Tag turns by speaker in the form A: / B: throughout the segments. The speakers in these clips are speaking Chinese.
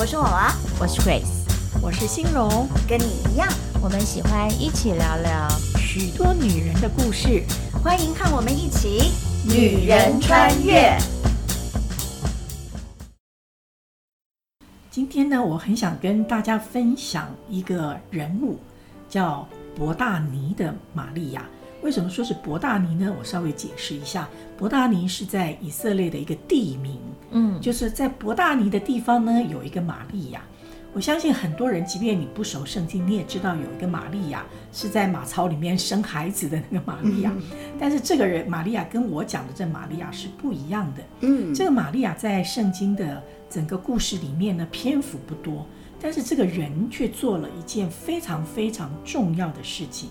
A: 我是娃娃，
B: 我是 Grace，
C: 我是欣荣，
A: 跟你一样，
B: 我们喜欢一起聊聊
C: 许多女人的故事，
A: 欢迎和我们一起女人穿越。
C: 今天呢，我很想跟大家分享一个人物，叫博大尼的玛利亚。为什么说是伯大尼呢？我稍微解释一下，伯大尼是在以色列的一个地名，嗯，就是在伯大尼的地方呢，有一个玛利亚。我相信很多人，即便你不熟圣经，你也知道有一个玛利亚是在马槽里面生孩子的那个玛利亚。但是这个人玛利亚跟我讲的这玛利亚是不一样的。嗯，这个玛利亚在圣经的整个故事里面呢，篇幅不多，但是这个人却做了一件非常非常重要的事情。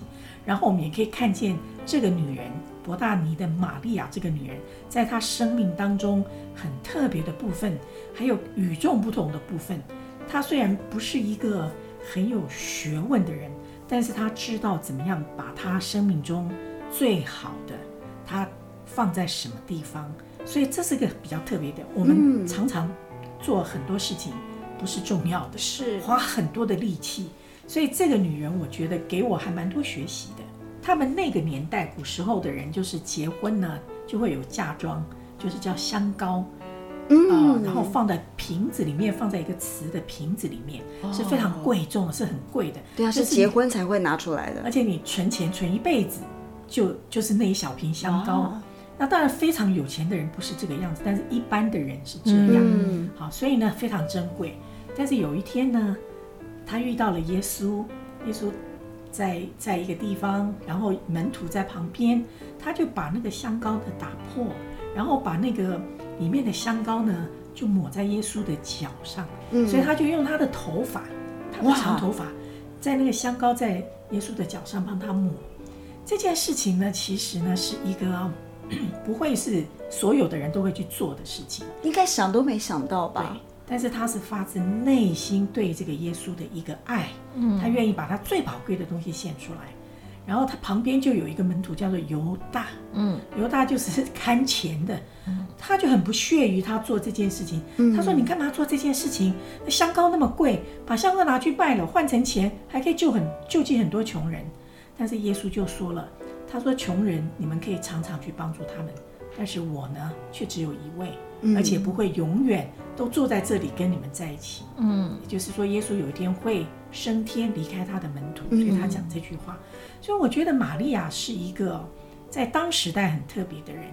C: 然后我们也可以看见这个女人博大尼的玛利亚，这个女人在她生命当中很特别的部分，还有与众不同的部分。她虽然不是一个很有学问的人，但是她知道怎么样把她生命中最好的她放在什么地方。所以这是个比较特别的。我们常常做很多事情不是重要的，是花很多的力气。所以这个女人，我觉得给我还蛮多学习的。他们那个年代，古时候的人就是结婚呢，就会有嫁妆，就是叫香膏，嗯、呃，然后放在瓶子里面，放在一个瓷的瓶子里面，哦、是非常贵重的，是很贵的。
A: 对啊，是结婚才会拿出来的。
C: 而且你存钱存一辈子，就就是那一小瓶香膏。哦、那当然非常有钱的人不是这个样子，但是一般的人是这样。嗯、好，所以呢非常珍贵。但是有一天呢。他遇到了耶稣，耶稣在在一个地方，然后门徒在旁边，他就把那个香膏的打破，然后把那个里面的香膏呢，就抹在耶稣的脚上，嗯，所以他就用他的头发，他的长头发，在那个香膏在耶稣的脚上帮他抹。这件事情呢，其实呢是一个 不会是所有的人都会去做的事情，
A: 应该想都没想到吧？
C: 但是他是发自内心对这个耶稣的一个爱，嗯，他愿意把他最宝贵的东西献出来，然后他旁边就有一个门徒叫做犹大，嗯，犹大就是看钱的，他就很不屑于他做这件事情，他说：“你干嘛做这件事情？那香膏那么贵，把香膏拿去卖了换成钱，还可以救很救济很多穷人。”但是耶稣就说了，他说：“穷人你们可以常常去帮助他们，但是我呢，却只有一位。”而且不会永远都坐在这里跟你们在一起。嗯，也就是说，耶稣有一天会升天离开他的门徒，所以他讲这句话。所以我觉得玛利亚是一个在当时代很特别的人。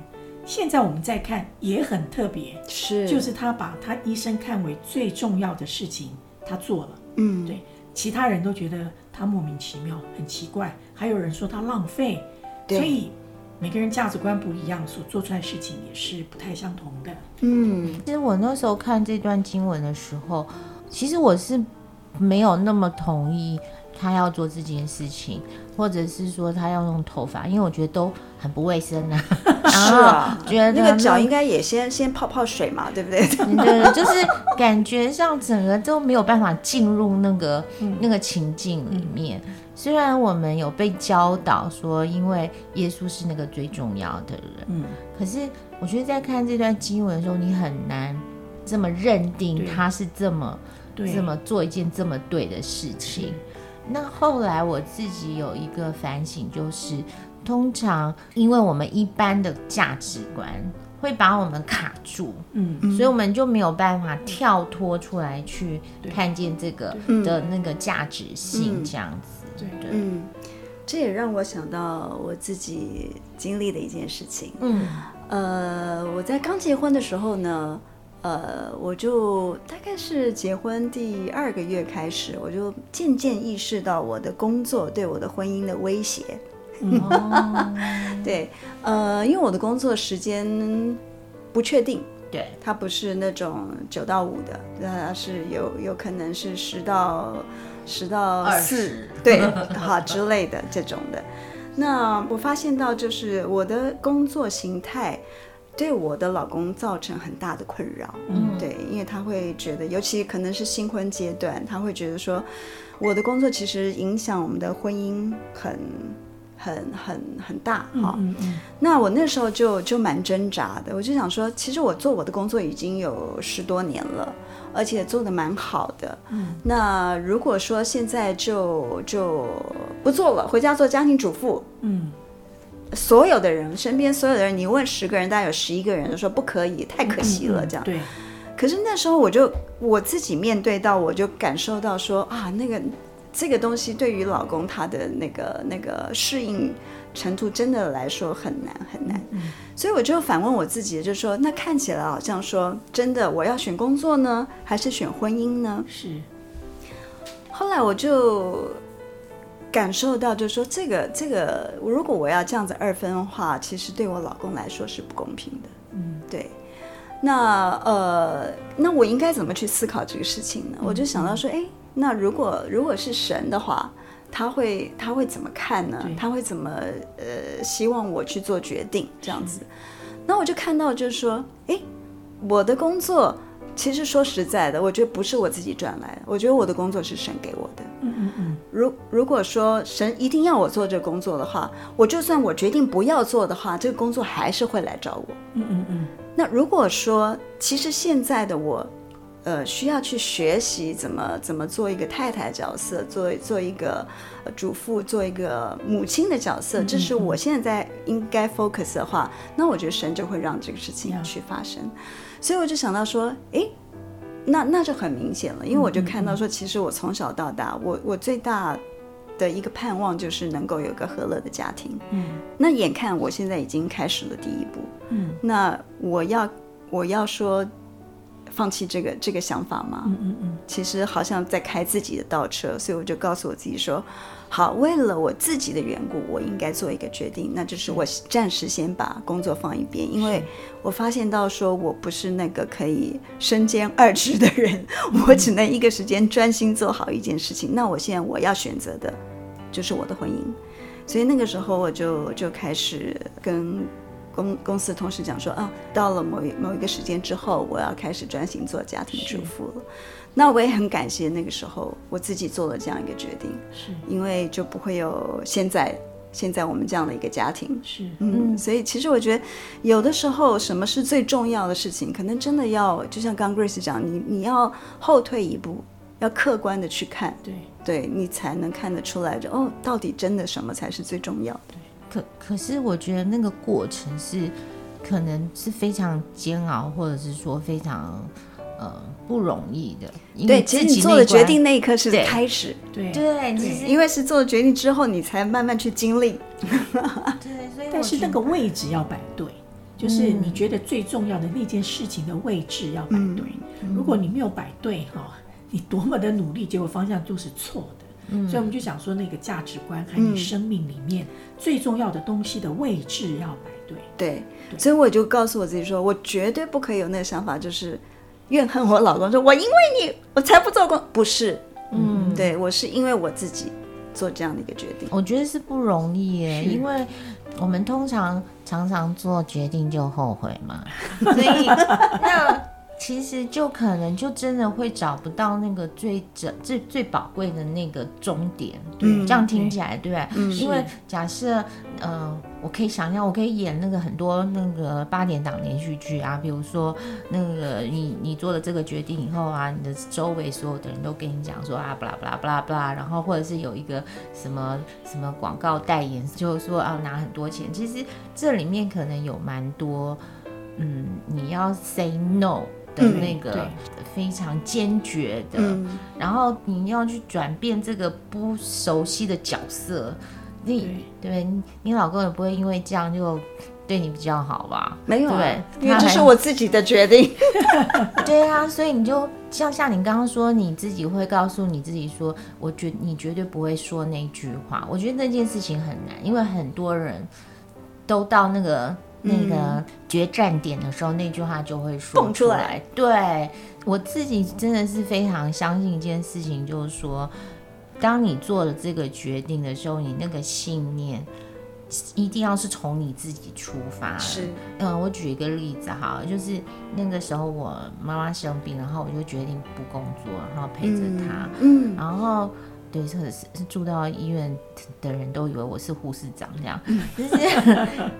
C: 现在我们再看也很特别，是就是他把他一生看为最重要的事情，他做了。嗯，对，其他人都觉得他莫名其妙，很奇怪，还有人说他浪费。所以。每个人价值观不一样，所做出来的事情也是不太相同的。
B: 嗯，其实我那时候看这段经文的时候，其实我是没有那么同意他要做这件事情，或者是说他要用头发，因为我觉得都很不卫生啊。
A: 是啊，觉得那个脚应该也先先泡泡水嘛，对不对？
B: 对对，就是感觉上整个都没有办法进入那个、嗯、那个情境里面。嗯虽然我们有被教导说，因为耶稣是那个最重要的人，嗯，可是我觉得在看这段经文的时候，你很难这么认定他是这么这么做一件这么对的事情。那后来我自己有一个反省，就是通常因为我们一般的价值观会把我们卡住，嗯，所以我们就没有办法跳脱出来去看见这个的那个价值性这样子。对对，嗯，
A: 这也让我想到我自己经历的一件事情。嗯，呃，我在刚结婚的时候呢，呃，我就大概是结婚第二个月开始，我就渐渐意识到我的工作对我的婚姻的威胁。哦，对，呃，因为我的工作时间不确定，
B: 对，
A: 它不是那种九到五的，它是有有可能是十到。十到四，对，好之类的这种的。那我发现到，就是我的工作形态对我的老公造成很大的困扰。嗯，对，因为他会觉得，尤其可能是新婚阶段，他会觉得说，我的工作其实影响我们的婚姻很很很很大哈。
C: 嗯嗯嗯，
A: 那我那时候就就蛮挣扎的，我就想说，其实我做我的工作已经有十多年了，而且做得蛮好的。嗯，那如果说现在就就不做了，回家做家庭主妇，
C: 嗯，
A: 所有的人身边所有的人，你问十个人，大概有十一个人都说不可以，太可惜了，
C: 这样。对。
A: 可是那时候我就我自己面对到，我就感受到说啊，那个。这个东西对于老公他的那个那个适应程度真的来说很难很难，嗯，所以我就反问我自己，就是说，那看起来好像说真的，我要选工作呢，还是选婚姻呢？
C: 是。
A: 后来我就感受到，就是说，这个这个，如果我要这样子二分的话，其实对我老公来说是不公平的。
C: 嗯，
A: 对。那呃，那我应该怎么去思考这个事情呢？嗯，我就想到说，哎。那如果如果是神的话，他会他会怎么看呢？他会怎么呃希望我去做决定这样子？那我就看到就是说，诶，我的工作其实说实在的，我觉得不是我自己赚来的，我觉得我的工作是神给我的。
C: 嗯嗯嗯。
A: 如如果说神一定要我做这个工作的话，我就算我决定不要做的话，这个工作还是会来找我。
C: 嗯嗯嗯。
A: 那如果说其实现在的我。呃，需要去学习怎么怎么做一个太太角色，做做一个主妇，做一个母亲的角色，这是我现在应该 focus 的话，那我觉得神就会让这个事情去发生。所以我就想到说，诶，那那就很明显了，因为我就看到说，其实我从小到大，我我最大的一个盼望就是能够有个和乐的家庭。
C: 嗯，
A: 那眼看我现在已经开始了第一步。
C: 嗯，
A: 那我要我要说。放弃这个这个想法吗？
C: 嗯嗯嗯，
A: 其实好像在开自己的倒车，所以我就告诉我自己说，好，为了我自己的缘故，我应该做一个决定，那就是我暂时先把工作放一边，因为我发现到说我不是那个可以身兼二职的人，我只能一个时间专心做好一件事情。那我现在我要选择的就是我的婚姻，所以那个时候我就就开始跟。公公司同事讲说啊，到了某一某一个时间之后，我要开始专心做家庭主妇了。那我也很感谢那个时候我自己做了这样一个决定，
C: 是
A: 因为就不会有现在现在我们这样的一个家庭。
C: 是，
A: 嗯，所以其实我觉得有的时候什么是最重要的事情，可能真的要就像刚 Grace 讲，你你要后退一步，要客观的去看，
C: 对，
A: 对你才能看得出来，就哦，到底真的什么才是最重要的。
B: 可可是，我觉得那个过程是，可能是非常煎熬，或者是说非常呃不容易的。
A: 对，其实你做的决定那一刻是开始，
C: 对
B: 对，其实
A: 因为是做了决定之后，你才慢慢去经历。
B: 对，所以
C: 但是那个位置要摆对，就是你觉得最重要的那件事情的位置要摆对。
A: 嗯、
C: 如果你没有摆对哈，你多么的努力，结果方向就是错的。所以我们就想说，那个价值观和你生命里面最重要的东西的位置要摆对。
A: 对，所以我就告诉我自己说，我绝对不可以有那个想法，就是怨恨我老公，说我因为你我才不做工，不是，嗯，对我是因为我自己做这样的一个决定。
B: 我觉得是不容易耶，因为我们通常常常做决定就后悔嘛，所以那。其实就可能就真的会找不到那个最整最最宝贵的那个终点，对，嗯、这样听起来对，对，嗯，因为假设，嗯、呃，我可以想象，我可以演那个很多那个八点档连续剧啊，比如说那个你你做了这个决定以后啊，你的周围所有的人都跟你讲说啊，不啦不啦不啦不啦，然后或者是有一个什么什么广告代言，就是说啊拿很多钱，其实这里面可能有蛮多，嗯，你要 say no。的那个非常坚决的，
A: 嗯，
B: 然后你要去转变这个不熟悉的角色，你对，对你老公也不会因为这样就对你比较好吧？
A: 没有，
B: 对，
A: 因为这是我自己的决定。
B: 对啊，所以你就像像你刚刚说，你自己会告诉你自己说，我绝你绝对不会说那句话。我觉得那件事情很难，因为很多人都到那个。那个决战点的时候，那句话就会说
A: 蹦出来。
B: 对，我自己真的是非常相信一件事情，就是说，当你做了这个决定的时候，你那个信念一定要是从你自己出发。
A: 是，
B: 嗯，我举一个例子哈，就是那个时候我妈妈生病，然后我就决定不工作，然后陪着她。
A: 嗯，
B: 然后。对，或者是住到医院的人都以为我是护士长这样。就是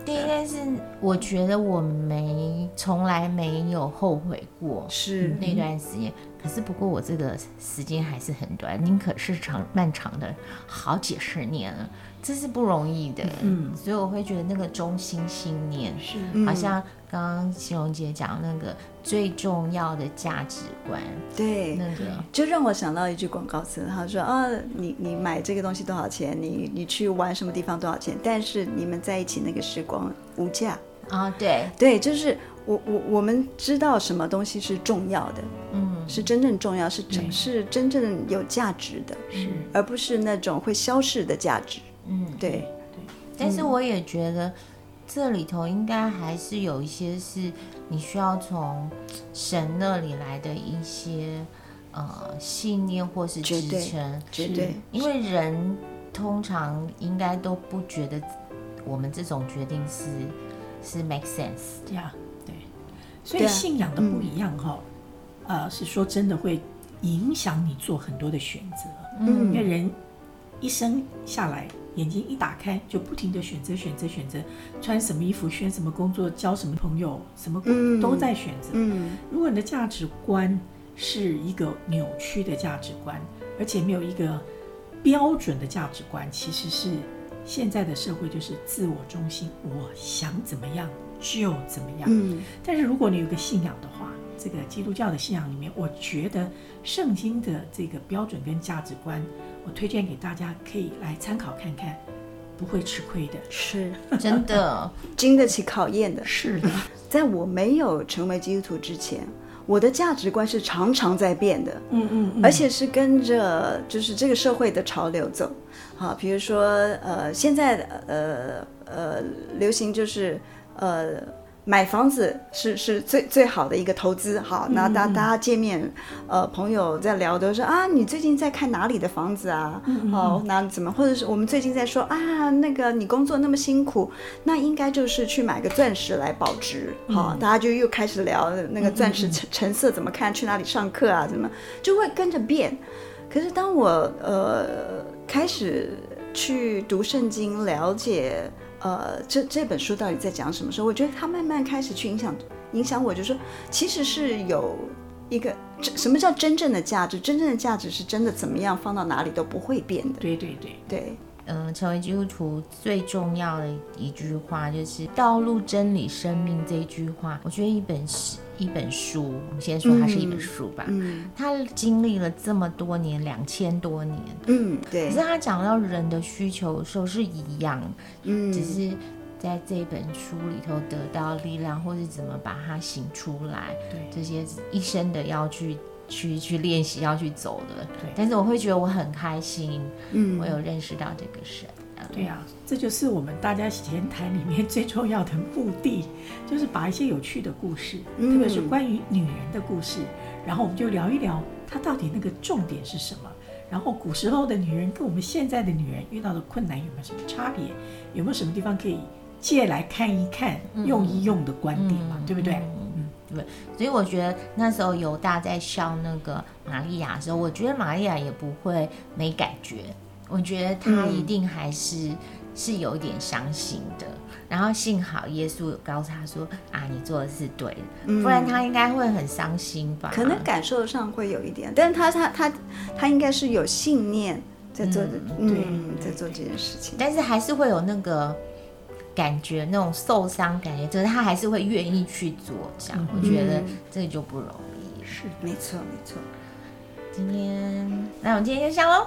B: 第一件事，我觉得我没从来没有后悔过，
A: 是
B: 那段时间。可是不过我这个时间还是很短，宁可是长漫长的好几十年了。这是不容易的，嗯，所以我会觉得那个中心信念是，好像刚刚欣荣姐讲那个最重要的价值观，
A: 对，
B: 那个
A: 就让我想到一句广告词，他说啊，你你买这个东西多少钱？你你去玩什么地方多少钱？但是你们在一起那个时光无价
B: 啊，对
A: 对，就是我我我们知道什么东西是重要的，嗯，是真正重要，是真是真正有价值的，是，而不是那种会消逝的价值。嗯，对。对，
B: 但是我也觉得这里头应该还是有一些是你需要从神那里来的一些呃信念或是支撑，
A: 绝对，
B: 因为人通常应该都不觉得我们这种决定是是 make sense，
C: 对啊，对，所以信仰的不一样哈，呃，是说真的会影响你做很多的选择，嗯，因为人一生下来。眼睛一打开，就不停地选择、选择、选择，穿什么衣服，选什么工作，交什么朋友，什么都在选择。嗯，如果你的价值观是一个扭曲的价值观，而且没有一个标准的价值观，其实是现在的社会就是自我中心，我想怎么样就怎么样。嗯，但是如果你有个信仰的话，这个基督教的信仰里面，我觉得圣经的这个标准跟价值观。我推荐给大家，可以来参考看看，不会吃亏的，
A: 是
B: 真的，
A: 经得起考验的。
C: 是的，
A: 在我没有成为基督徒之前，我的价值观是常常在变的，嗯嗯，嗯，而且是跟着就是这个社会的潮流走。好，比如说呃，现在的呃呃流行就是呃。买房子是是最最好的一个投资，好，那大大家见面，呃，朋友在聊都说啊，你最近在看哪里的房子啊？好，那怎么，或者是我们最近在说啊，那个你工作那么辛苦，那应该就是去买个钻石来保值，好，大家就又开始聊那个钻石成成色怎么看，去哪里上课啊，怎么就会跟着变。可是当我呃开始去读圣经，了解。呃，这这本书到底在讲什么时候？我觉得它慢慢开始去影响影响我，就是说，其实是有一个什么叫真正的价值？真正的价值是真的怎么样放到哪里都不会变的。
C: 对对对
A: 对。
B: 嗯，成为基督徒最重要的一句话就是“道路、真理、生命”这一句话。我觉得一本是一本书，我们先说它是一本书吧。嗯，它经历了这么多年，两千多年。嗯，对。可是他讲到人的需求的时候是一样，嗯，只是在这本书里头得到力量，或是怎么把它醒出来。对，这些一生的要去。去去练习要去走的，对。但是我会觉得我很开心，嗯，我有认识到这个神。
C: 对呀、啊，这就是我们大家闲谈里面 最重要的目的，就是把一些有趣的故事，嗯、特别是关于女人的故事，然后我们就聊一聊她到底那个重点是什么。然后古时候的女人跟我们现在的女人遇到的困难有没有什么差别？有没有什么地方可以借来看一看、嗯、用一用的观点嘛？嗯、对不对？嗯
B: 对，所以我觉得那时候犹大在笑那个玛利亚的时候，我觉得玛利亚也不会没感觉，我觉得她一定还是、嗯、是有点伤心的。然后幸好耶稣有告诉他说：“啊，你做的是对的，嗯、不然他应该会很伤心吧？”
A: 可能感受上会有一点，但是她她她她应该是有信念在做的，嗯，对嗯，在做这件事情，
B: 但是还是会有那个。感觉那种受伤感觉，就是他还是会愿意去做这样，我觉得这就不容易。
A: 是，没错没错。
B: 今天，那我们今天就这样喽。